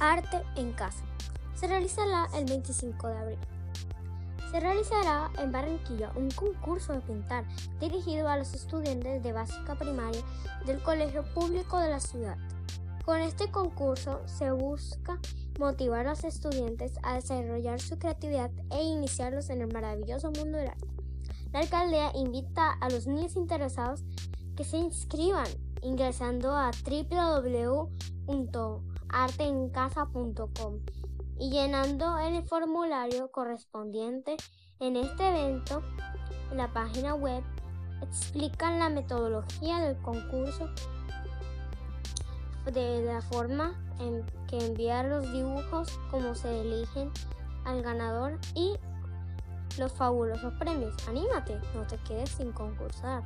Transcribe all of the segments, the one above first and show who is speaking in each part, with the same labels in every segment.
Speaker 1: Arte en Casa. Se realizará el 25 de abril. Se realizará en Barranquilla un concurso de pintar dirigido a los estudiantes de básica primaria del Colegio Público de la ciudad. Con este concurso se busca motivar a los estudiantes a desarrollar su creatividad e iniciarlos en el maravilloso mundo del arte. La alcaldía invita a los niños interesados que se inscriban ingresando a www.arteencasa.com y llenando el formulario correspondiente en este evento. En la página web explican la metodología del concurso de la forma en que enviar los dibujos, cómo se eligen al ganador y los fabulosos premios. Anímate, no te quedes sin concursar.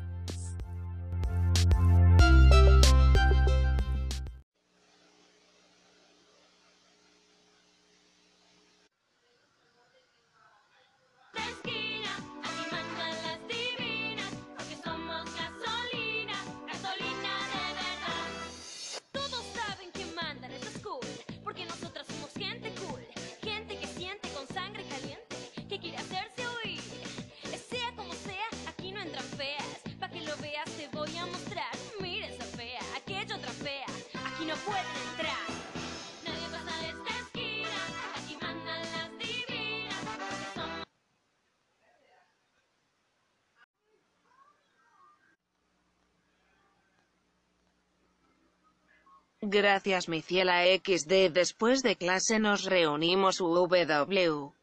Speaker 2: Gracias mi ciela XD después de clase nos reunimos UW.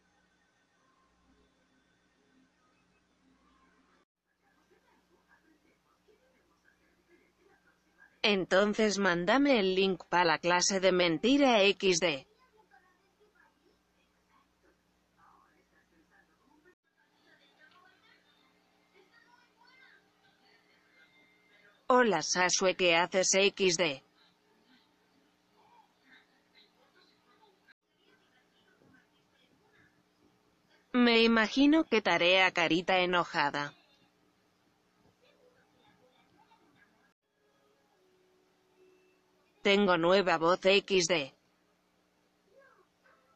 Speaker 2: Entonces mándame el link para la clase de mentira XD. Hola Sasue ¿qué haces XD? Me imagino que tarea carita enojada. Tengo nueva voz XD.